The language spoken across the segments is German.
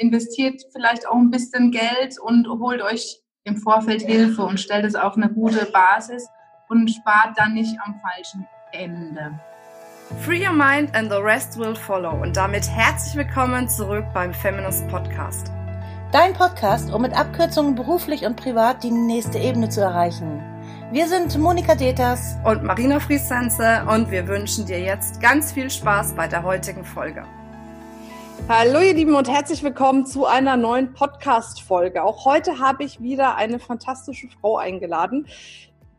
investiert vielleicht auch ein bisschen Geld und holt euch im Vorfeld Hilfe und stellt es auf eine gute Basis und spart dann nicht am falschen Ende. Free your mind and the rest will follow. Und damit herzlich willkommen zurück beim Feminist Podcast. Dein Podcast, um mit Abkürzungen beruflich und privat die nächste Ebene zu erreichen. Wir sind Monika Deters und Marina Friesense und wir wünschen dir jetzt ganz viel Spaß bei der heutigen Folge. Hallo ihr Lieben und herzlich willkommen zu einer neuen Podcast-Folge. Auch heute habe ich wieder eine fantastische Frau eingeladen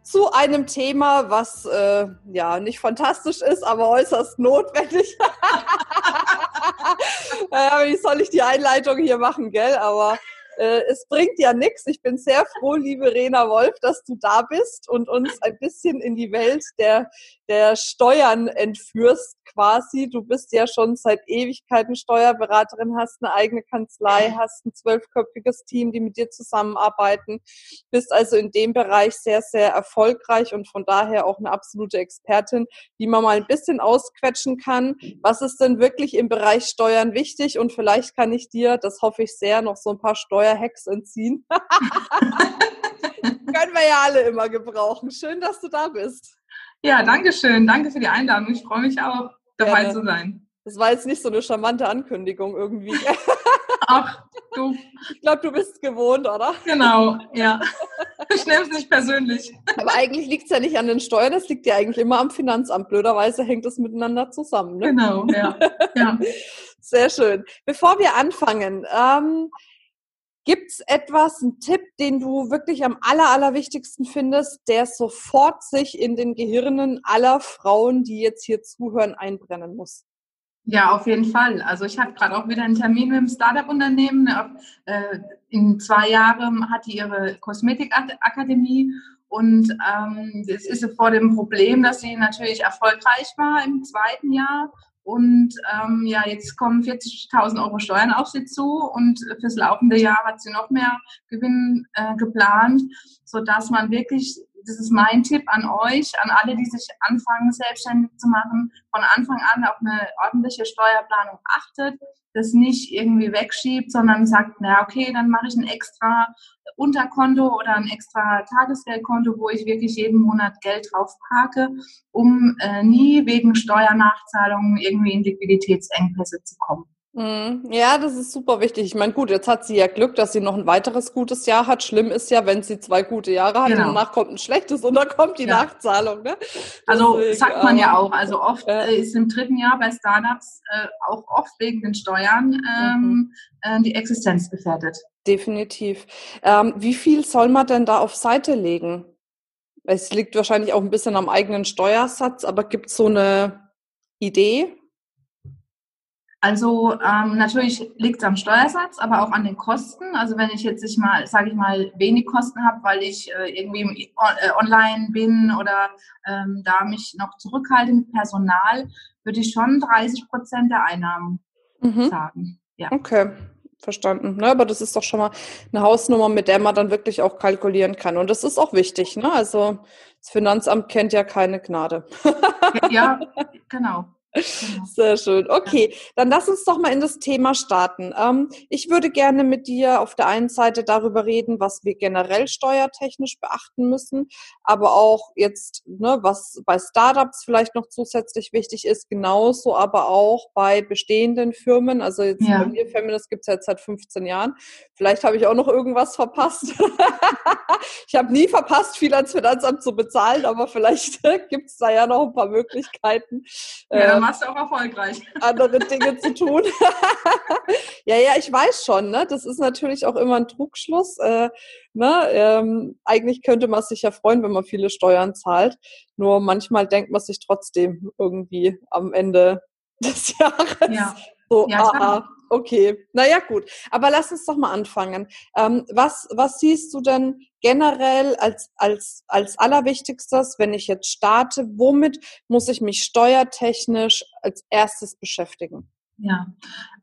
zu einem Thema, was äh, ja nicht fantastisch ist, aber äußerst notwendig. äh, wie soll ich die Einleitung hier machen, gell? Aber äh, es bringt ja nichts. Ich bin sehr froh, liebe Rena Wolf, dass du da bist und uns ein bisschen in die Welt der, der Steuern entführst quasi. Du bist ja schon seit Ewigkeiten Steuerberaterin, hast eine eigene Kanzlei, hast ein zwölfköpfiges Team, die mit dir zusammenarbeiten, bist also in dem Bereich sehr, sehr erfolgreich und von daher auch eine absolute Expertin, die man mal ein bisschen ausquetschen kann. Was ist denn wirklich im Bereich Steuern wichtig? Und vielleicht kann ich dir, das hoffe ich sehr, noch so ein paar Steuerhacks entziehen. Können wir ja alle immer gebrauchen. Schön, dass du da bist. Ja, danke schön. Danke für die Einladung. Ich freue mich auch, dabei Gerne. zu sein. Das war jetzt nicht so eine charmante Ankündigung irgendwie. Ach, du. Ich glaube, du bist gewohnt, oder? Genau, ja. Ich nehme es nicht persönlich. Aber eigentlich liegt es ja nicht an den Steuern, es liegt ja eigentlich immer am Finanzamt. Blöderweise hängt es miteinander zusammen. Ne? Genau, ja. ja. Sehr schön. Bevor wir anfangen, ähm, Gibt es etwas, einen Tipp, den du wirklich am aller, allerwichtigsten findest, der sofort sich in den Gehirnen aller Frauen, die jetzt hier zuhören, einbrennen muss? Ja, auf jeden Fall. Also ich habe gerade auch wieder einen Termin mit einem Startup-Unternehmen. Äh, in zwei Jahren hat die ihre Kosmetikakademie und ähm, jetzt ist vor dem Problem, dass sie natürlich erfolgreich war im zweiten Jahr und ähm, ja, jetzt kommen 40.000 Euro Steuern auf sie zu und fürs laufende Jahr hat sie noch mehr Gewinn äh, geplant, sodass man wirklich, das ist mein Tipp an euch, an alle, die sich anfangen, selbstständig zu machen, von Anfang an auf eine ordentliche Steuerplanung achtet, das nicht irgendwie wegschiebt, sondern sagt, na okay, dann mache ich ein extra Unterkonto oder ein extra Tagesgeldkonto, wo ich wirklich jeden Monat Geld drauf parke, um äh, nie wegen Steuernachzahlungen irgendwie in Liquiditätsengpässe zu kommen. Mhm. Ja, das ist super wichtig. Ich meine, gut, jetzt hat sie ja Glück, dass sie noch ein weiteres gutes Jahr hat. Schlimm ist ja, wenn sie zwei gute Jahre hat genau. und danach kommt ein schlechtes und dann kommt die ja. Nachzahlung. Ne? Also Deswegen, sagt man ja auch. Also oft äh, ist im dritten Jahr bei Startups äh, auch oft wegen den Steuern ähm, mhm. äh, die Existenz gefährdet. Definitiv. Ähm, wie viel soll man denn da auf Seite legen? Es liegt wahrscheinlich auch ein bisschen am eigenen Steuersatz, aber gibt es so eine Idee? Also ähm, natürlich liegt es am Steuersatz, aber auch an den Kosten. Also wenn ich jetzt ich mal, sage ich mal, wenig Kosten habe, weil ich äh, irgendwie äh, online bin oder ähm, da mich noch zurückhalte mit Personal, würde ich schon 30 Prozent der Einnahmen mhm. sagen. Ja. Okay, verstanden. Ne? Aber das ist doch schon mal eine Hausnummer, mit der man dann wirklich auch kalkulieren kann. Und das ist auch wichtig. Ne? Also das Finanzamt kennt ja keine Gnade. ja, genau. Genau. Sehr schön. Okay, dann lass uns doch mal in das Thema starten. Ähm, ich würde gerne mit dir auf der einen Seite darüber reden, was wir generell steuertechnisch beachten müssen, aber auch jetzt, ne, was bei Startups vielleicht noch zusätzlich wichtig ist, genauso aber auch bei bestehenden Firmen. Also jetzt ja. bei mir Feminist gibt es jetzt seit 15 Jahren. Vielleicht habe ich auch noch irgendwas verpasst. ich habe nie verpasst, viel ans Finanzamt zu bezahlen, aber vielleicht gibt es da ja noch ein paar Möglichkeiten. Ja dann warst du auch erfolgreich. Andere Dinge zu tun. ja, ja, ich weiß schon. Ne? Das ist natürlich auch immer ein Trugschluss. Äh, ne? Ähm, eigentlich könnte man sich ja freuen, wenn man viele Steuern zahlt. Nur manchmal denkt man sich trotzdem irgendwie am Ende des Jahres ja. so, ja, ah, Okay, naja gut. Aber lass uns doch mal anfangen. Ähm, was, was siehst du denn generell als, als, als allerwichtigstes, wenn ich jetzt starte? Womit muss ich mich steuertechnisch als erstes beschäftigen? Ja,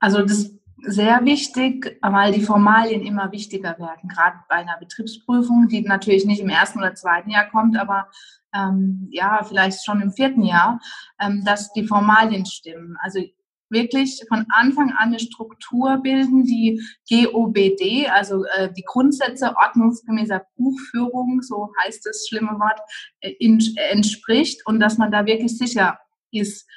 also das ist sehr wichtig, weil die Formalien immer wichtiger werden, gerade bei einer Betriebsprüfung, die natürlich nicht im ersten oder zweiten Jahr kommt, aber ähm, ja, vielleicht schon im vierten Jahr, ähm, dass die Formalien stimmen. Also wirklich von Anfang an eine Struktur bilden, die GOBD, also äh, die Grundsätze ordnungsgemäßer Buchführung, so heißt das schlimme Wort, äh, in, entspricht und dass man da wirklich sicher ist,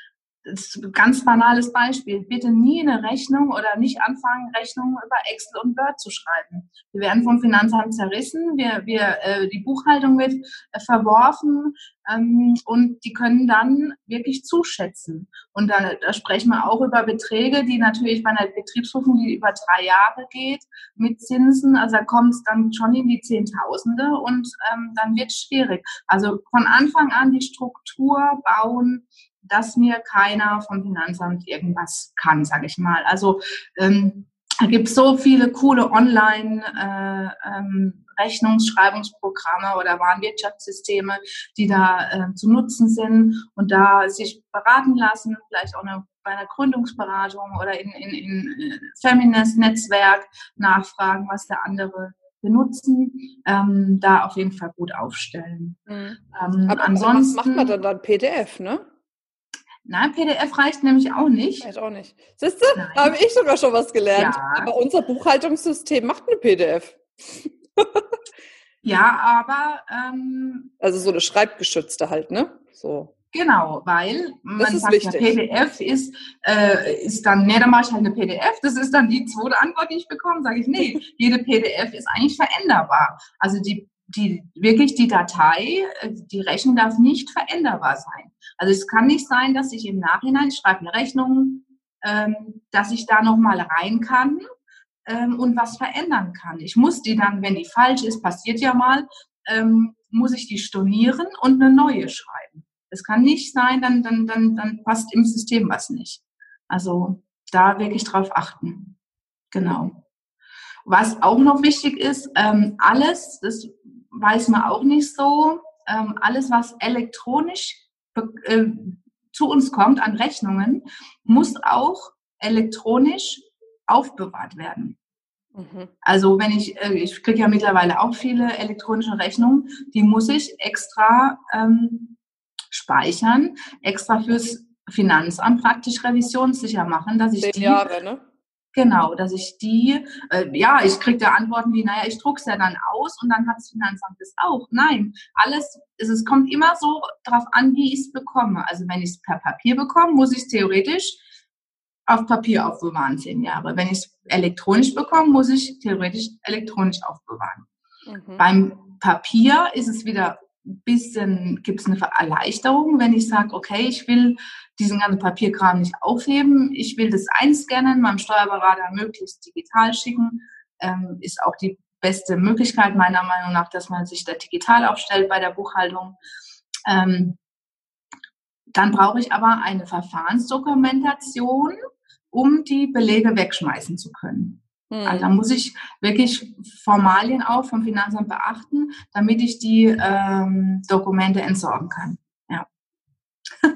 ganz banales Beispiel. Bitte nie eine Rechnung oder nicht anfangen, Rechnungen über Excel und Word zu schreiben. Wir werden vom Finanzamt zerrissen, wir, wir, äh, die Buchhaltung wird äh, verworfen ähm, und die können dann wirklich zuschätzen. Und da, da sprechen wir auch über Beträge, die natürlich bei einer Betriebsprüfung, die über drei Jahre geht, mit Zinsen, also da kommt es dann schon in die Zehntausende und ähm, dann wird es schwierig. Also von Anfang an die Struktur bauen, dass mir keiner vom Finanzamt irgendwas kann, sage ich mal. Also ähm, da gibt es so viele coole Online- äh, ähm, oder Warenwirtschaftssysteme, die da äh, zu nutzen sind und da sich beraten lassen, vielleicht auch eine, bei einer Gründungsberatung oder in, in, in äh, Feminist-Netzwerk nachfragen, was der andere benutzen, ähm, da auf jeden Fall gut aufstellen. Mhm. Ähm, aber, ansonsten aber was macht man dann dann PDF, ne? Nein, PDF reicht nämlich auch nicht. Reicht auch nicht. Siehst du, da habe ich sogar schon was gelernt. Ja. Aber unser Buchhaltungssystem macht eine PDF. ja, aber. Ähm, also so eine schreibgeschützte halt, ne? So. Genau, weil man sagt, wichtig. ja, PDF ist, äh, ist dann, ne, dann mache ich halt eine PDF. Das ist dann die zweite Antwort, die ich bekomme. Sage ich, nee, jede PDF ist eigentlich veränderbar. Also die die, wirklich die Datei, äh, die Rechnung darf nicht veränderbar sein. Also es kann nicht sein, dass ich im Nachhinein, ich schreibe eine Rechnung, ähm, dass ich da nochmal rein kann ähm, und was verändern kann. Ich muss die dann, wenn die falsch ist, passiert ja mal, ähm, muss ich die stornieren und eine neue schreiben. Es kann nicht sein, dann, dann, dann, dann passt im System was nicht. Also da wirklich drauf achten. Genau. Was auch noch wichtig ist, ähm, alles, das weiß man auch nicht so. Ähm, alles, was elektronisch äh, zu uns kommt an Rechnungen, muss auch elektronisch aufbewahrt werden. Mhm. Also wenn ich, äh, ich kriege ja mittlerweile auch viele elektronische Rechnungen, die muss ich extra ähm, speichern, extra fürs Finanzamt praktisch revisionssicher machen, dass ich Zehn die Jahre, ne? Genau, dass ich die, äh, ja, ich kriege da Antworten wie, naja, ich druck's ja dann aus und dann hat das Finanzamt das auch. Nein, alles, es, es kommt immer so drauf an, wie ich es bekomme. Also wenn ich es per Papier bekomme, muss ich es theoretisch auf Papier aufbewahren, zehn Jahre. Wenn ich es elektronisch bekomme, muss ich theoretisch elektronisch aufbewahren. Mhm. Beim Papier ist es wieder bisschen, gibt es eine Erleichterung, wenn ich sage, okay, ich will diesen ganzen Papierkram nicht aufheben, ich will das einscannen, meinem Steuerberater möglichst digital schicken, ähm, ist auch die beste Möglichkeit meiner Meinung nach, dass man sich da digital aufstellt bei der Buchhaltung. Ähm, dann brauche ich aber eine Verfahrensdokumentation, um die Belege wegschmeißen zu können. Also hm. da muss ich wirklich Formalien auch vom Finanzamt beachten, damit ich die ähm, Dokumente entsorgen kann. Ja.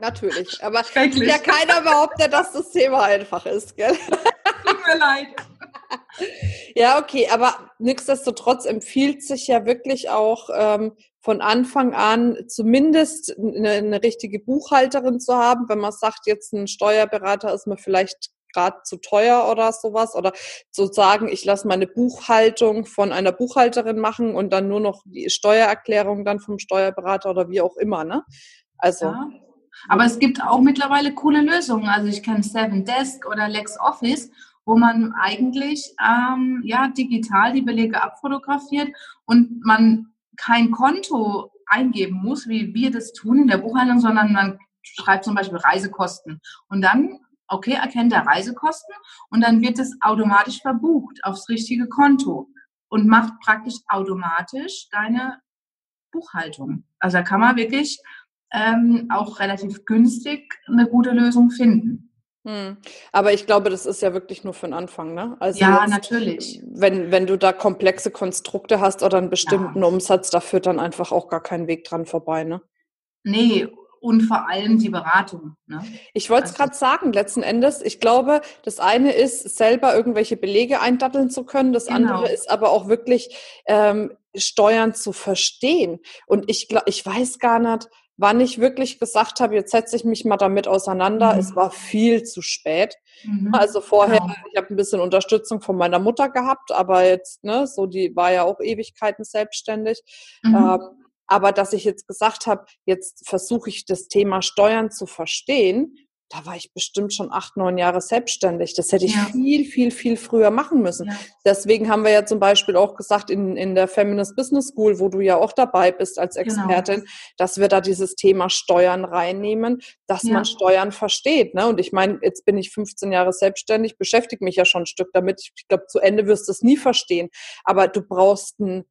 Natürlich, aber ja keiner behauptet, dass das Thema einfach ist, gell? Tut mir leid. Ja, okay, aber nichtsdestotrotz empfiehlt sich ja wirklich auch ähm, von Anfang an zumindest eine, eine richtige Buchhalterin zu haben. Wenn man sagt, jetzt ein Steuerberater ist man vielleicht gerade zu teuer oder sowas oder zu sagen, ich lasse meine Buchhaltung von einer Buchhalterin machen und dann nur noch die Steuererklärung dann vom Steuerberater oder wie auch immer, ne? Also. Ja. Aber es gibt auch mittlerweile coole Lösungen. Also ich kenne Seven Desk oder LexOffice, wo man eigentlich ähm, ja digital die Belege abfotografiert und man kein Konto eingeben muss, wie wir das tun in der Buchhaltung, sondern man schreibt zum Beispiel Reisekosten. Und dann okay, erkennt er Reisekosten und dann wird es automatisch verbucht aufs richtige Konto und macht praktisch automatisch deine Buchhaltung. Also da kann man wirklich ähm, auch relativ günstig eine gute Lösung finden. Hm. Aber ich glaube, das ist ja wirklich nur für den Anfang, ne? Also ja, jetzt, natürlich. Wenn, wenn du da komplexe Konstrukte hast oder einen bestimmten ja. Umsatz, da führt dann einfach auch gar kein Weg dran vorbei, ne? Nee, und vor allem die Beratung. Ne? Ich wollte es also, gerade sagen, letzten Endes, ich glaube, das eine ist, selber irgendwelche Belege eindatteln zu können, das genau. andere ist aber auch wirklich ähm, Steuern zu verstehen. Und ich glaube, ich weiß gar nicht, wann ich wirklich gesagt habe, jetzt setze ich mich mal damit auseinander. Mhm. Es war viel zu spät. Mhm. Also vorher, genau. ich habe ein bisschen Unterstützung von meiner Mutter gehabt, aber jetzt, ne, so die war ja auch Ewigkeiten selbstständig. Mhm. Ähm, aber dass ich jetzt gesagt habe, jetzt versuche ich das Thema Steuern zu verstehen, da war ich bestimmt schon acht, neun Jahre selbstständig. Das hätte ich ja. viel, viel, viel früher machen müssen. Ja. Deswegen haben wir ja zum Beispiel auch gesagt in, in der Feminist Business School, wo du ja auch dabei bist als genau. Expertin, genau. dass wir da dieses Thema Steuern reinnehmen, dass ja. man Steuern versteht. Ne? Und ich meine, jetzt bin ich 15 Jahre selbstständig, beschäftige mich ja schon ein Stück damit. Ich glaube, zu Ende wirst du es nie verstehen. Aber du brauchst ein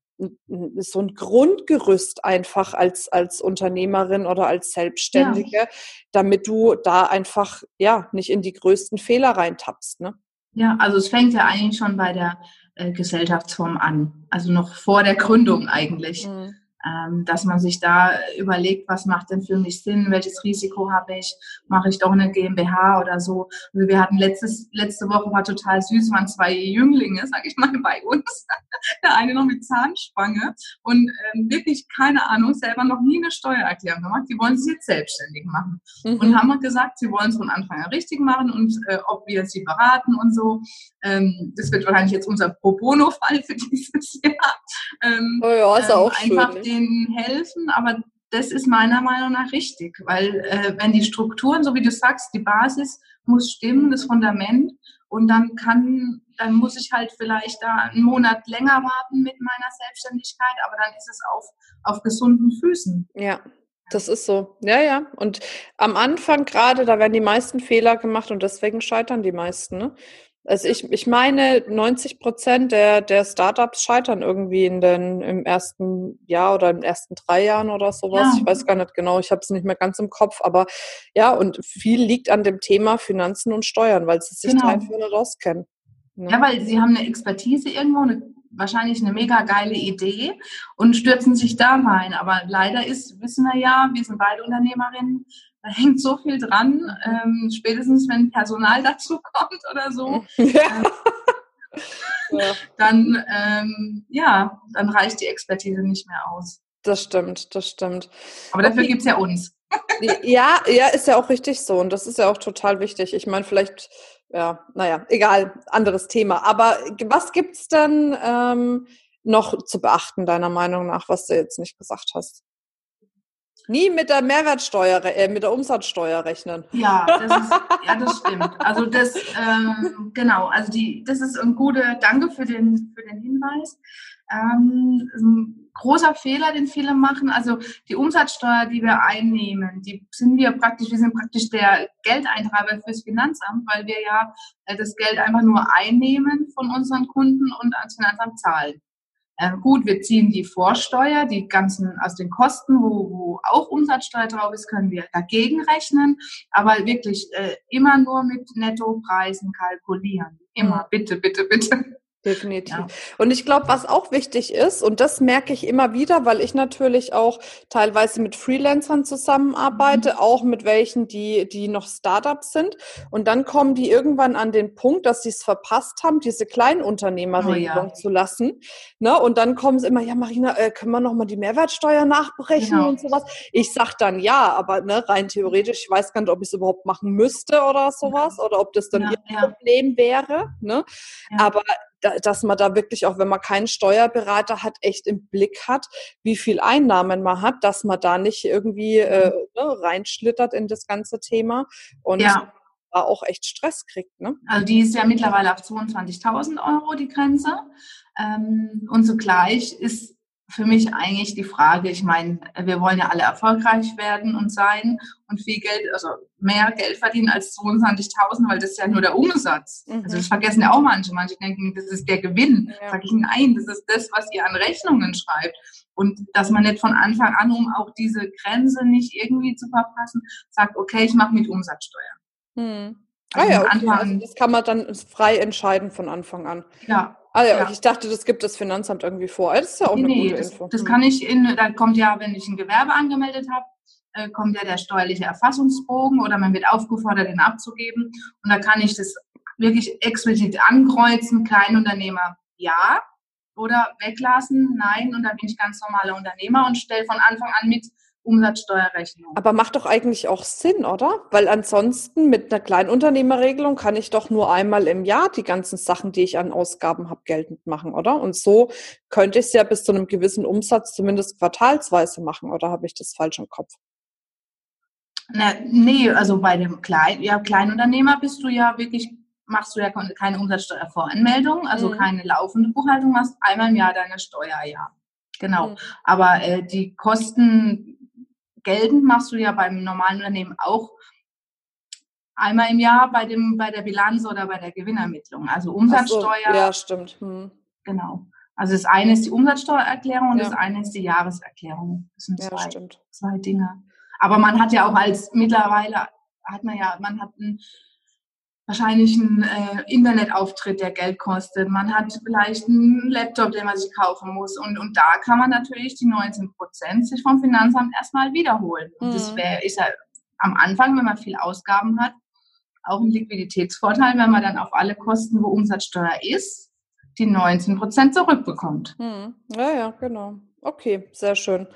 so ein Grundgerüst einfach als, als Unternehmerin oder als Selbstständige, ja. damit du da einfach, ja, nicht in die größten Fehler reintappst, ne? Ja, also es fängt ja eigentlich schon bei der äh, Gesellschaftsform an. Also noch vor der Gründung eigentlich. Mhm dass man sich da überlegt, was macht denn für mich Sinn, welches Risiko habe ich, mache ich doch eine GmbH oder so. Also wir hatten letztes, letzte Woche war total süß, waren zwei Jünglinge, sag ich mal, bei uns. Der eine noch mit Zahnspange und ähm, wirklich keine Ahnung, selber noch nie eine Steuererklärung gemacht. Die wollen sich jetzt selbstständig machen mhm. und haben gesagt, sie wollen es von Anfang an richtig machen und äh, ob wir sie beraten und so. Ähm, das wird wahrscheinlich jetzt unser Pro Bono-Fall für dieses Jahr. Ähm, oh ja, ist auch ähm, einfach schön, denen helfen, aber das ist meiner Meinung nach richtig, weil äh, wenn die Strukturen, so wie du sagst, die Basis muss stimmen, das Fundament, und dann kann, dann muss ich halt vielleicht da einen Monat länger warten mit meiner Selbstständigkeit, aber dann ist es auf, auf gesunden Füßen. Ja. Das ist so. Ja, ja. Und am Anfang gerade, da werden die meisten Fehler gemacht und deswegen scheitern die meisten. Ne? Also ich, ich meine, 90 Prozent der, der Startups scheitern irgendwie in den, im ersten Jahr oder in den ersten drei Jahren oder sowas. Ja. Ich weiß gar nicht genau, ich habe es nicht mehr ganz im Kopf, aber ja, und viel liegt an dem Thema Finanzen und Steuern, weil sie sich genau. da einfach nicht auskennen. Ne? Ja, weil sie haben eine Expertise irgendwo, eine, wahrscheinlich eine mega geile Idee und stürzen sich da rein. Aber leider ist, wissen wir ja, wir sind beide Unternehmerinnen, da hängt so viel dran, ähm, spätestens wenn Personal dazu kommt oder so. Ja. Ähm, ja. Dann, ähm, ja, dann reicht die Expertise nicht mehr aus. Das stimmt, das stimmt. Aber dafür okay. gibt es ja uns. ja, ja, ist ja auch richtig so. Und das ist ja auch total wichtig. Ich meine, vielleicht, ja, naja, egal, anderes Thema. Aber was gibt es denn ähm, noch zu beachten, deiner Meinung nach, was du jetzt nicht gesagt hast? Nie mit der Mehrwertsteuer, äh, mit der Umsatzsteuer rechnen. Ja, das, ist, ja, das stimmt. Also das, ähm, genau, also die, das ist ein guter, danke für den, für den Hinweis. Ähm, ein großer Fehler, den viele machen, also die Umsatzsteuer, die wir einnehmen, die sind wir praktisch, wir sind praktisch der Geldeintreiber fürs Finanzamt, weil wir ja äh, das Geld einfach nur einnehmen von unseren Kunden und ans Finanzamt zahlen. Ähm, gut, wir ziehen die Vorsteuer, die ganzen, also den Kosten, wo, wo auch Umsatzsteuer drauf ist, können wir dagegen rechnen, aber wirklich äh, immer nur mit Nettopreisen kalkulieren. Immer, bitte, bitte, bitte. Definitiv. Ja. Und ich glaube, was auch wichtig ist, und das merke ich immer wieder, weil ich natürlich auch teilweise mit Freelancern zusammenarbeite, mhm. auch mit welchen, die, die noch Startups sind. Und dann kommen die irgendwann an den Punkt, dass sie es verpasst haben, diese Kleinunternehmerregelung oh, ja. zu lassen. Ne? Und dann kommen sie immer, ja, Marina, äh, können wir nochmal die Mehrwertsteuer nachberechnen genau. und sowas? Ich sag dann ja, aber ne, rein theoretisch, ich weiß gar nicht, ob ich es überhaupt machen müsste oder sowas, ja. oder ob das dann ihr Problem wäre. Ne? Aber dass man da wirklich auch, wenn man keinen Steuerberater hat, echt im Blick hat, wie viel Einnahmen man hat, dass man da nicht irgendwie äh, mhm. ne, reinschlittert in das ganze Thema und ja. da auch echt Stress kriegt. Ne? Also die ist ja mittlerweile auf 22.000 Euro die Grenze. Ähm, und zugleich ist für mich eigentlich die Frage, ich meine, wir wollen ja alle erfolgreich werden und sein und viel Geld, also mehr Geld verdienen als 22.000, weil das ist ja nur der Umsatz. Mhm. Also das vergessen ja auch manche. Manche denken, das ist der Gewinn. Ja. Sag ich, nein, das ist das, was ihr an Rechnungen schreibt. Und dass man nicht von Anfang an, um auch diese Grenze nicht irgendwie zu verpassen, sagt, okay, ich mache mit Umsatzsteuer. Mhm. Also ah ja, okay. also das kann man dann frei entscheiden von Anfang an. Ja, Ah ja, ja, ich dachte, das gibt das Finanzamt irgendwie vor. Das ist ja auch nee, eine gute das, Info. Das kann ich in, da kommt ja, wenn ich ein Gewerbe angemeldet habe, äh, kommt ja der steuerliche Erfassungsbogen oder man wird aufgefordert, den abzugeben. Und da kann ich das wirklich explizit ankreuzen, Kleinunternehmer ja oder weglassen, nein. Und da bin ich ganz normaler Unternehmer und stelle von Anfang an mit Umsatzsteuerrechnung. Aber macht doch eigentlich auch Sinn, oder? Weil ansonsten mit einer Kleinunternehmerregelung kann ich doch nur einmal im Jahr die ganzen Sachen, die ich an Ausgaben habe, geltend machen, oder? Und so könnte ich es ja bis zu einem gewissen Umsatz zumindest quartalsweise machen, oder habe ich das falsch im Kopf? Na, nee, also bei dem Klein, ja, Kleinunternehmer bist du ja wirklich, machst du ja keine Umsatzsteuervoranmeldung, also mhm. keine laufende Buchhaltung, machst einmal im Jahr deine Steuer, ja. Genau. Mhm. Aber äh, die Kosten geltend machst du ja beim normalen Unternehmen auch einmal im Jahr bei, dem, bei der Bilanz oder bei der Gewinnermittlung. Also Umsatzsteuer. So, ja, stimmt. Hm. Genau. Also das eine ist die Umsatzsteuererklärung und ja. das eine ist die Jahreserklärung. Das sind zwei, ja, zwei Dinge. Aber man hat ja auch als mittlerweile hat man ja, man hat ein wahrscheinlich ein äh, Internetauftritt, der Geld kostet. Man hat vielleicht einen Laptop, den man sich kaufen muss. Und, und da kann man natürlich die 19 Prozent sich vom Finanzamt erstmal wiederholen. Und mhm. das wär, ist ja am Anfang, wenn man viel Ausgaben hat, auch ein Liquiditätsvorteil, wenn man dann auf alle Kosten, wo Umsatzsteuer ist, die 19 Prozent zurückbekommt. Mhm. Ja, ja, genau. Okay, sehr schön.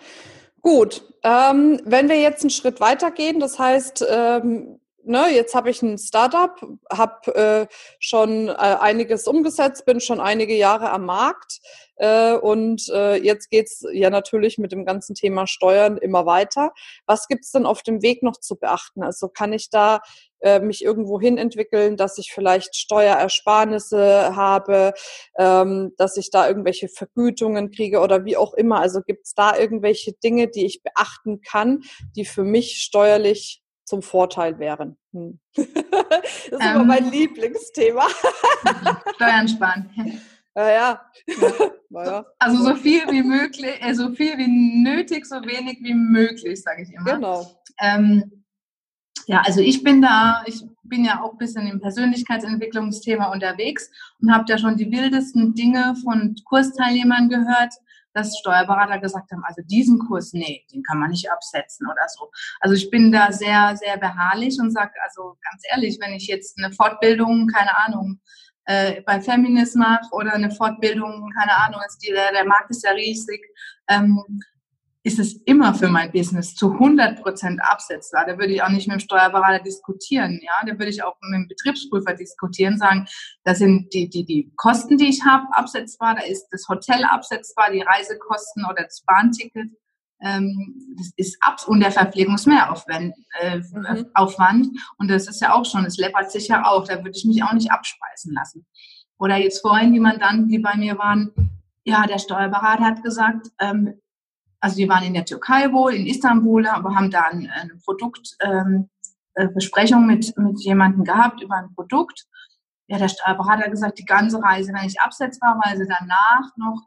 Gut, ähm, wenn wir jetzt einen Schritt weitergehen, das heißt, ähm, ne, jetzt habe ich ein Startup, habe äh, schon äh, einiges umgesetzt, bin schon einige Jahre am Markt äh, und äh, jetzt geht's ja natürlich mit dem ganzen Thema Steuern immer weiter. Was gibt's denn auf dem Weg noch zu beachten? Also kann ich da äh, mich irgendwo hin entwickeln, dass ich vielleicht Steuerersparnisse habe, ähm, dass ich da irgendwelche Vergütungen kriege oder wie auch immer. Also gibt's da irgendwelche Dinge, die ich beachten kann, die für mich steuerlich zum Vorteil wären. Hm. das ist ähm, immer mein Lieblingsthema. Steuern sparen. Ja, ja. ja. Also so viel wie möglich, äh, so viel wie nötig, so wenig wie möglich, sage ich immer. Genau. Ähm, ja, also ich bin da, ich bin ja auch ein bisschen im Persönlichkeitsentwicklungsthema unterwegs und habe da schon die wildesten Dinge von Kursteilnehmern gehört, dass Steuerberater gesagt haben, also diesen Kurs, nee, den kann man nicht absetzen oder so. Also ich bin da sehr, sehr beharrlich und sage, also ganz ehrlich, wenn ich jetzt eine Fortbildung, keine Ahnung, äh, bei Feminist mache oder eine Fortbildung, keine Ahnung, ist die, der, der Markt ist ja riesig, ähm, ist es immer für mein Business zu 100 Prozent absetzbar. Da würde ich auch nicht mit dem Steuerberater diskutieren. Ja, da würde ich auch mit dem Betriebsprüfer diskutieren, sagen, da sind die, die, die Kosten, die ich habe, absetzbar. Da ist das Hotel absetzbar, die Reisekosten oder das Bahnticket. Ähm, das ist ab und der Verpflegungsmehraufwand. Äh, mhm. Aufwand. Und das ist ja auch schon, das läppert sich ja auch. Da würde ich mich auch nicht abspeisen lassen. Oder jetzt vorhin die Mandanten, die bei mir waren, ja, der Steuerberater hat gesagt, ähm, also wir waren in der Türkei wohl, in Istanbul, aber haben da eine, Produktbesprechung ähm, äh, mit, mit jemandem gehabt über ein Produkt. Ja, der Steuerberater hat gesagt, die ganze Reise wäre nicht absetzbar, weil sie danach noch,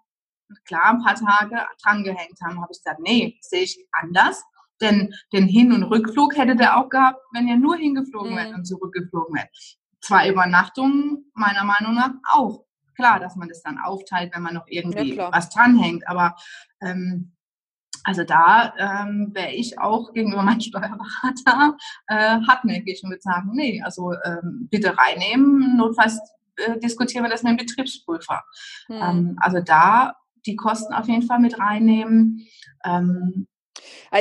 klar, ein paar Tage drangehängt haben. Habe ich gesagt, nee, sehe ich anders. Denn den Hin- und Rückflug hätte der auch gehabt, wenn er nur hingeflogen mhm. wäre und zurückgeflogen wäre. Zwei Übernachtungen meiner Meinung nach auch. Klar, dass man das dann aufteilt, wenn man noch irgendwie ja, was dranhängt. Aber ähm, also da ähm, wäre ich auch gegenüber meinem Steuerberater äh, hartnäckig und würde sagen, nee, also ähm, bitte reinnehmen, notfalls äh, diskutieren wir das mit dem Betriebsprüfer. Hm. Ähm, also da die Kosten auf jeden Fall mit reinnehmen. Ähm,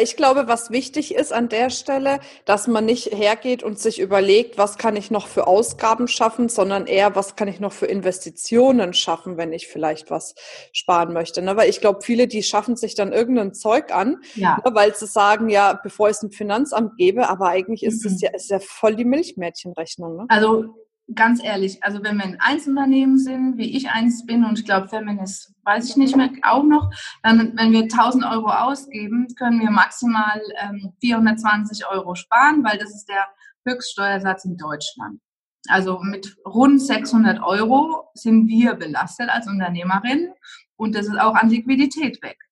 ich glaube, was wichtig ist an der Stelle, dass man nicht hergeht und sich überlegt, was kann ich noch für Ausgaben schaffen, sondern eher, was kann ich noch für Investitionen schaffen, wenn ich vielleicht was sparen möchte. Ne? Weil ich glaube, viele, die schaffen sich dann irgendein Zeug an, ja. ne? weil sie sagen, ja, bevor ich es dem Finanzamt gebe, aber eigentlich ist es mhm. ja, ist ja voll die Milchmädchenrechnung. Ne? Also ganz ehrlich, also wenn wir ein Einzelunternehmen sind, wie ich eins bin, und ich glaube, Feminist weiß ich nicht mehr auch noch, dann, wenn wir 1000 Euro ausgeben, können wir maximal ähm, 420 Euro sparen, weil das ist der Höchststeuersatz in Deutschland. Also mit rund 600 Euro sind wir belastet als Unternehmerin und das ist auch an Liquidität weg.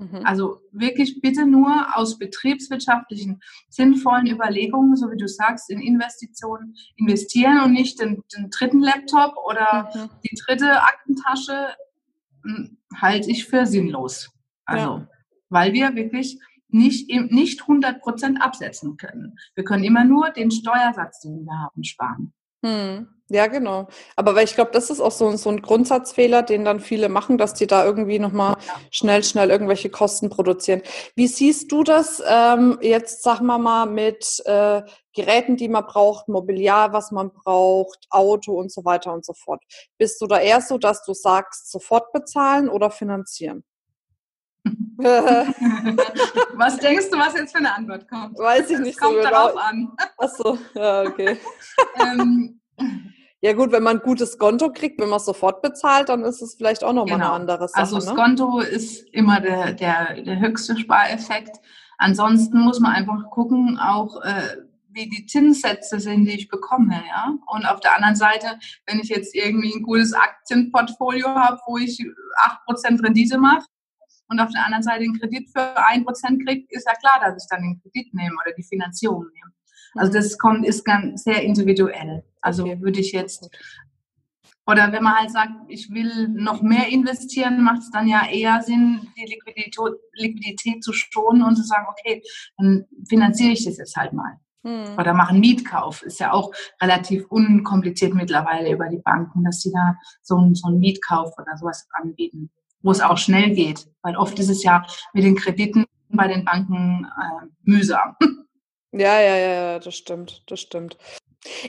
Mhm. Also wirklich bitte nur aus betriebswirtschaftlichen, sinnvollen Überlegungen, so wie du sagst, in Investitionen investieren und nicht den, den dritten Laptop oder mhm. die dritte Aktentasche hm, halte ich für sinnlos. Also, ja. weil wir wirklich nicht, nicht 100 Prozent absetzen können. Wir können immer nur den Steuersatz, den wir haben, sparen. Hm. Ja, genau. Aber weil ich glaube, das ist auch so, so ein Grundsatzfehler, den dann viele machen, dass die da irgendwie nochmal schnell, schnell irgendwelche Kosten produzieren. Wie siehst du das ähm, jetzt, sag mal mal, mit äh, Geräten, die man braucht, Mobiliar, was man braucht, Auto und so weiter und so fort? Bist du da eher so, dass du sagst, sofort bezahlen oder finanzieren? was denkst du, was jetzt für eine Antwort kommt? Weiß ich nicht das kommt so genau. darauf an. Ach so, ja, okay. ähm, ja gut, wenn man ein gutes Konto kriegt, wenn man es sofort bezahlt, dann ist es vielleicht auch nochmal genau. eine andere Sache. Also das ne? Konto ist immer der, der, der höchste Spareffekt. Ansonsten muss man einfach gucken, auch äh, wie die Zinssätze sind, die ich bekomme, ja. Und auf der anderen Seite, wenn ich jetzt irgendwie ein gutes Aktienportfolio habe, wo ich 8% Rendite mache und auf der anderen Seite einen Kredit für 1% kriege, ist ja klar, dass ich dann den Kredit nehme oder die Finanzierung nehme. Also das kommt, ist ganz sehr individuell. Also okay. würde ich jetzt, oder wenn man halt sagt, ich will noch mehr investieren, macht es dann ja eher Sinn, die Liquidität, Liquidität zu schonen und zu sagen, okay, dann finanziere ich das jetzt halt mal. Hm. Oder machen Mietkauf. Ist ja auch relativ unkompliziert mittlerweile über die Banken, dass sie da so, einen, so einen Mietkauf oder sowas anbieten, wo es auch schnell geht. Weil oft ist es ja mit den Krediten bei den Banken äh, mühsam. Ja, ja, ja, das stimmt, das stimmt.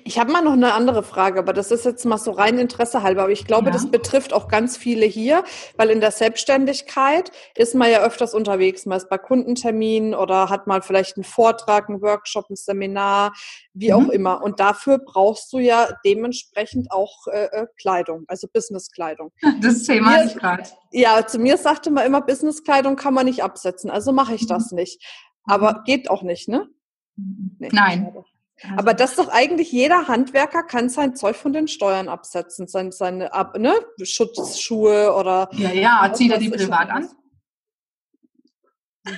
Ich habe mal noch eine andere Frage, aber das ist jetzt mal so rein Interesse halber. Aber ich glaube, ja. das betrifft auch ganz viele hier, weil in der Selbstständigkeit ist man ja öfters unterwegs. Man ist bei Kundenterminen oder hat mal vielleicht einen Vortrag, einen Workshop, ein Seminar, wie mhm. auch immer. Und dafür brauchst du ja dementsprechend auch äh, äh Kleidung, also Businesskleidung. Das Thema ist gerade. Ja, zu mir sagte man immer, Businesskleidung kann man nicht absetzen, also mache ich das mhm. nicht. Aber mhm. geht auch nicht, ne? Nee, Nein. Also. Aber das ist doch eigentlich jeder Handwerker kann sein Zeug von den Steuern absetzen, seine, seine ab, ne? Schutzschuhe oder. Ja, ja, zieht er die privat an?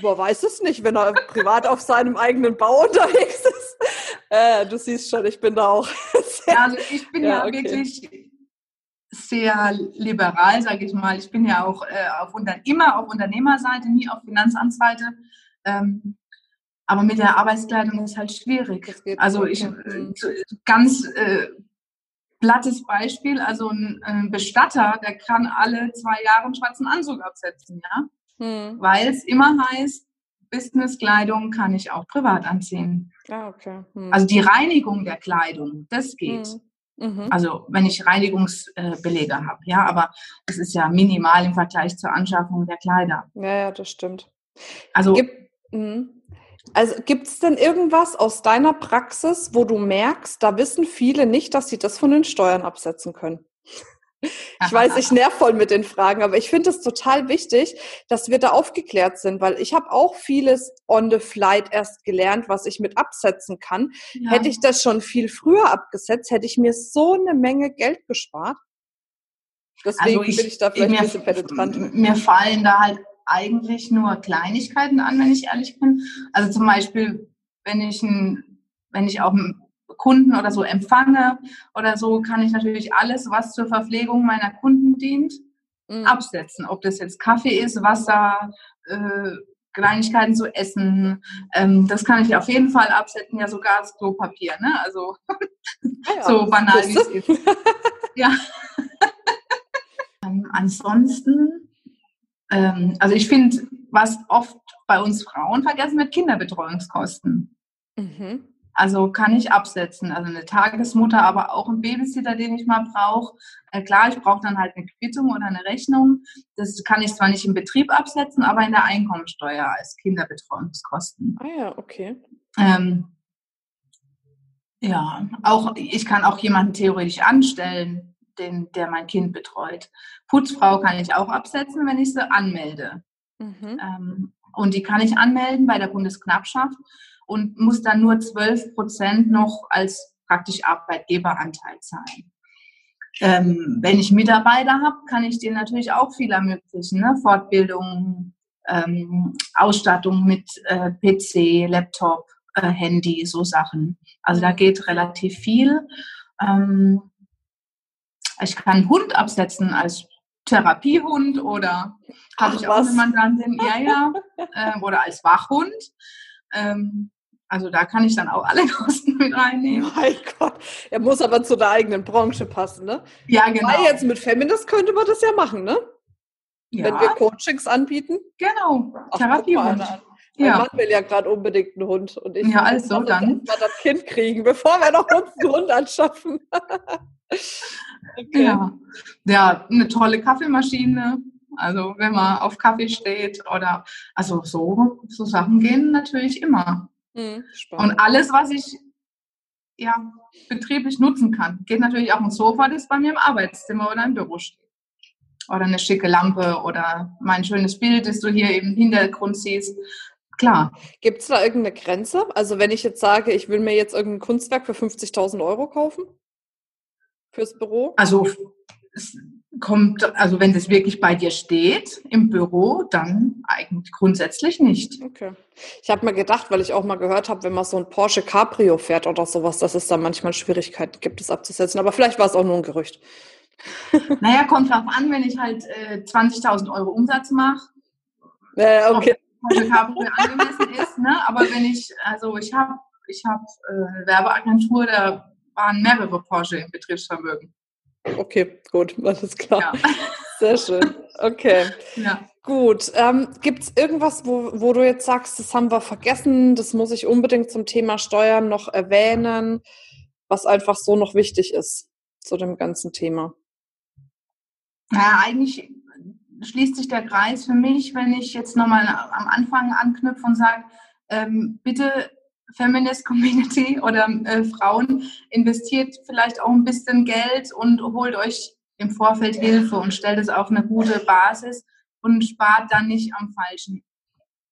Man weiß es nicht, wenn er privat auf seinem eigenen Bau unterwegs ist. Äh, du siehst schon, ich bin da auch. Sehr, ja, also ich bin ja, ja okay. wirklich sehr liberal, sage ich mal. Ich bin ja auch äh, auf immer auf Unternehmerseite, nie auf Finanzamtsseite. Ähm, aber mit der Arbeitskleidung ist es halt schwierig. Also ich ganz äh, plattes Beispiel, also ein, ein, Bestatter, der kann alle zwei Jahre einen schwarzen Anzug absetzen, ja. Hm. Weil es immer heißt, Businesskleidung kann ich auch privat anziehen. Ah, okay. Hm. Also die Reinigung der Kleidung, das geht. Hm. Mhm. Also wenn ich Reinigungsbelege habe, ja, aber es ist ja minimal im Vergleich zur Anschaffung der Kleider. Ja, ja, das stimmt. Also Gibt, mh. Also gibt es denn irgendwas aus deiner Praxis, wo du merkst, da wissen viele nicht, dass sie das von den Steuern absetzen können? Ich weiß, ich nerv voll mit den Fragen, aber ich finde es total wichtig, dass wir da aufgeklärt sind, weil ich habe auch vieles on the flight erst gelernt, was ich mit absetzen kann. Ja. Hätte ich das schon viel früher abgesetzt, hätte ich mir so eine Menge Geld gespart. Deswegen also ich, bin ich da vielleicht mir, ein bisschen penetrant. Mir fallen da halt eigentlich nur Kleinigkeiten an, wenn ich ehrlich bin. Also zum Beispiel, wenn ich, ein, wenn ich auch Kunden oder so empfange oder so, kann ich natürlich alles, was zur Verpflegung meiner Kunden dient, mhm. absetzen. Ob das jetzt Kaffee ist, Wasser, äh, Kleinigkeiten zu essen, ähm, das kann ich auf jeden Fall absetzen, ja sogar das Klopapier, ne? Also ah ja, so banal wie es ist. ja. ähm, ansonsten ähm, also ich finde, was oft bei uns Frauen vergessen wird, Kinderbetreuungskosten. Mhm. Also kann ich absetzen. Also eine Tagesmutter, aber auch ein Babysitter, den ich mal brauche. Äh, klar, ich brauche dann halt eine Quittung oder eine Rechnung. Das kann ich zwar nicht im Betrieb absetzen, aber in der Einkommensteuer als Kinderbetreuungskosten. Ah ja, okay. Ähm, ja, auch ich kann auch jemanden theoretisch anstellen, den, der mein Kind betreut. Putzfrau kann ich auch absetzen, wenn ich sie anmelde. Mhm. Ähm, und die kann ich anmelden bei der Bundesknappschaft und muss dann nur 12 Prozent noch als praktisch Arbeitgeberanteil zahlen. Ähm, wenn ich Mitarbeiter habe, kann ich denen natürlich auch viel ermöglichen. Ne? Fortbildung, ähm, Ausstattung mit äh, PC, Laptop, äh, Handy, so Sachen. Also da geht relativ viel. Ähm, ich kann einen Hund absetzen als Therapiehund oder habe ich auch was? eine Mandantin, ja, ja, äh, oder als Wachhund. Ähm, Also da kann ich dann auch alle Kosten mit reinnehmen. Mein Gott, er muss aber zu der eigenen Branche passen, ne? Ja, genau. Weil jetzt mit Feminist könnte man das ja machen, ne? ja, Wenn wir Coachings anbieten. genau. Ach, Therapiehund. Mein Ja. Mann will ja gerade unbedingt einen Hund. Und ich Ja, also dann. mal das Kind kriegen, bevor wir noch uns einen Hund anschaffen. okay. Ja. ja, eine tolle Kaffeemaschine. Also wenn man auf Kaffee steht oder also so, so Sachen gehen natürlich immer. Hm, spannend. Und alles, was ich ja betrieblich nutzen kann, geht natürlich auch ein Sofa, das bei mir im Arbeitszimmer oder im Büro steht. Oder eine schicke Lampe oder mein schönes Bild, das du hier im Hintergrund siehst. Klar. Gibt es da irgendeine Grenze? Also wenn ich jetzt sage, ich will mir jetzt irgendein Kunstwerk für 50.000 Euro kaufen? Fürs Büro? Also es kommt, also wenn das wirklich bei dir steht im Büro, dann eigentlich grundsätzlich nicht. Okay. Ich habe mir gedacht, weil ich auch mal gehört habe, wenn man so ein Porsche Cabrio fährt oder sowas, dass es da manchmal Schwierigkeiten gibt, es abzusetzen. Aber vielleicht war es auch nur ein Gerücht. Naja, kommt drauf an, wenn ich halt äh, 20.000 Euro Umsatz mache, Äh, okay. Porsche Cabrio angemessen ist. Ne? Aber wenn ich, also ich habe ich hab, äh, eine Werbeagentur, da waren mehrere Porsche im Betriebsvermögen. Okay, gut, alles klar. Ja. Sehr schön. Okay. ja. Gut. Ähm, Gibt es irgendwas, wo, wo du jetzt sagst, das haben wir vergessen, das muss ich unbedingt zum Thema Steuern noch erwähnen, was einfach so noch wichtig ist zu dem ganzen Thema? Naja, eigentlich schließt sich der Kreis für mich, wenn ich jetzt nochmal am Anfang anknüpfe und sage, ähm, bitte Feminist Community oder äh, Frauen, investiert vielleicht auch ein bisschen Geld und holt euch im Vorfeld Hilfe und stellt es auf eine gute Basis und spart dann nicht am falschen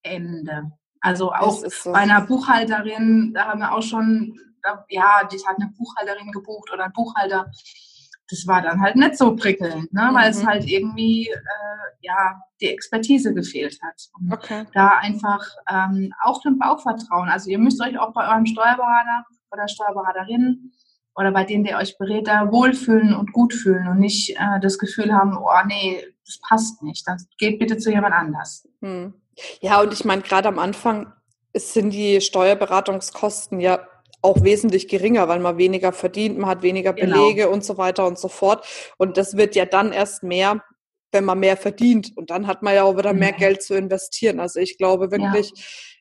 Ende. Also auch so. bei einer Buchhalterin, da haben wir auch schon, ja, die hat eine Buchhalterin gebucht oder ein Buchhalter. Das war dann halt nicht so prickelnd, ne? weil es Mhm. halt irgendwie äh, ja die Expertise gefehlt hat. Und Okay. da einfach ähm, auch dem Bauchvertrauen. Also ihr müsst euch auch bei eurem Steuerberater oder Steuerberaterin oder bei denen, der euch berät, da wohlfühlen und gut fühlen und nicht äh, das Gefühl haben, oh nee, das passt nicht. Dann geht bitte zu jemand anders. Hm. Ja, und ich meine, gerade am Anfang es sind die Steuerberatungskosten ja auch wesentlich geringer, weil man weniger verdient, man hat weniger Genau. Belege und so weiter und so fort. Und das wird ja dann erst mehr, wenn man mehr verdient. Und dann hat man ja auch wieder mehr. Geld zu investieren. Also ich glaube wirklich,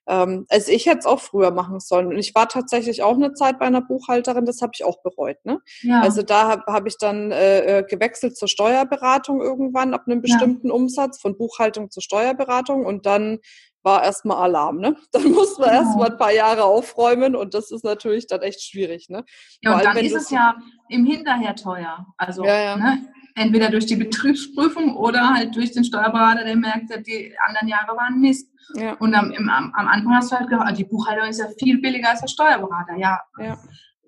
ähm, also ich hätte es auch früher machen sollen. Und ich war tatsächlich auch eine Zeit bei einer Buchhalterin, das habe ich auch bereut. Ne? Ja, Also da habe hab ich dann äh, äh, gewechselt zur Steuerberatung irgendwann ab einem bestimmten Umsatz, von Buchhaltung zur Steuerberatung und dann war erstmal Alarm, ne? Dann muss man Genau. erstmal ein paar Jahre aufräumen und das ist natürlich dann echt schwierig, ne? ja und dann ist es ja im Hinterher teuer. Also Ja, ja. Ne, entweder durch die Betriebsprüfung oder halt durch den Steuerberater, der merkt, die anderen Jahre waren Mist. Ja, Und am, im, am, am Anfang hast du halt gehört, die Buchhaltung ist ja viel billiger als der Steuerberater. Ja, ja.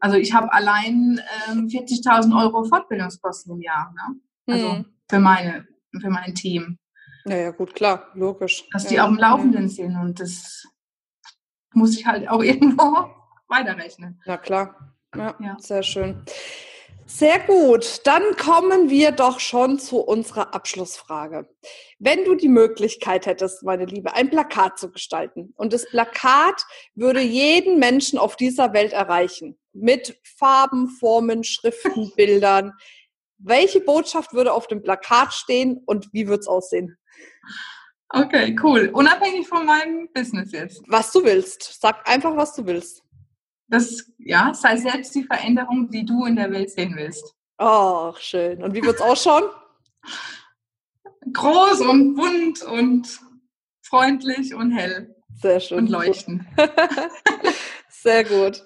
also ich habe allein ähm, 40.000 Euro Fortbildungskosten im Jahr ne? Also Hm. für, meine, für mein Team, Ja, ja, gut, klar, logisch. dass ja. die auf dem Laufenden sind und das muss ich halt auch irgendwo weiterrechnen. Na klar. Ja, Ja. sehr schön. Sehr gut, dann kommen wir doch schon zu unserer Abschlussfrage. Wenn du die Möglichkeit hättest, meine Liebe, ein Plakat zu gestalten und das Plakat würde jeden Menschen auf dieser Welt erreichen, mit Farben, Formen, Schriften, Bildern, welche Botschaft würde auf dem Plakat stehen und wie würde es aussehen? Okay, cool. Unabhängig von meinem Business jetzt. Was du willst. Sag einfach, was du willst. Das, ja, sei selbst die Veränderung, die du in der Welt sehen willst. Oh, schön. Und wie wird es ausschauen? Groß und bunt und freundlich und hell Sehr schön. und leuchtend. Sehr gut.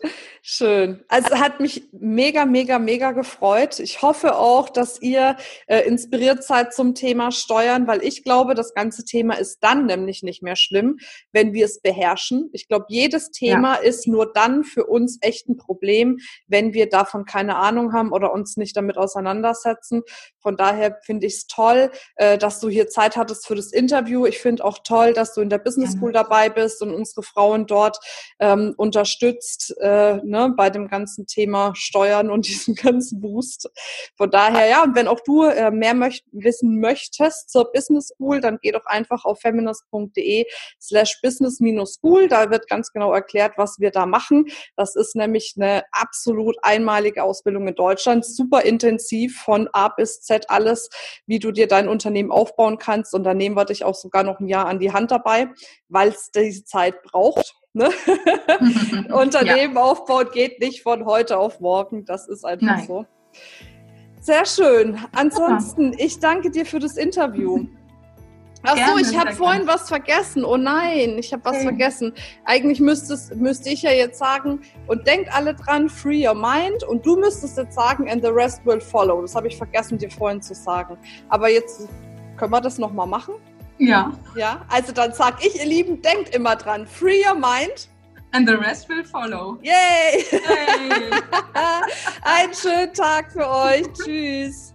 Schön. Also hat mich mega, mega, mega gefreut. Ich hoffe auch, dass ihr äh, inspiriert seid zum Thema Steuern, weil ich glaube, das ganze Thema ist dann nämlich nicht mehr schlimm, wenn wir es beherrschen. Ich glaube, jedes Thema ist nur dann für uns echt ein Problem, wenn wir davon keine Ahnung haben oder uns nicht damit auseinandersetzen. Von daher finde ich es toll, äh, dass du hier Zeit hattest für das Interview. Ich finde auch toll, dass du in der Business. School dabei bist und unsere Frauen dort ähm, unterstützt, äh, ne, bei dem ganzen Thema Steuern und diesem ganzen Boost. Von daher, ja, und wenn auch du äh, mehr möcht wissen möchtest zur Business School, dann geh doch einfach auf feminist.de slash business-school. Da wird ganz genau erklärt, was wir da machen. Das ist nämlich eine absolut einmalige Ausbildung in Deutschland, super intensiv von A bis Z alles, wie du dir dein Unternehmen aufbauen kannst. Und da nehmen wir dich auch sogar noch ein Jahr an die Hand dabei, weil es diese Zeit braucht. Ne? Unternehmen ja. aufbauen geht nicht von heute auf morgen. Das ist einfach Nein. so. Sehr schön. Ansonsten, ich danke dir für das Interview. Ach so, ich habe vorhin was vergessen. Oh nein, ich habe was okay. vergessen. Eigentlich müsste ich ja jetzt sagen, und denkt alle dran, free your mind. Und du müsstest jetzt sagen, and the rest will follow. Das habe ich vergessen, dir vorhin zu sagen. Aber jetzt können wir das nochmal machen? Ja. Ja, also dann sag ich, ihr Lieben, denkt immer dran, free your mind. And the rest will follow. Yay! Yay. Einen schönen Tag für euch. Tschüss.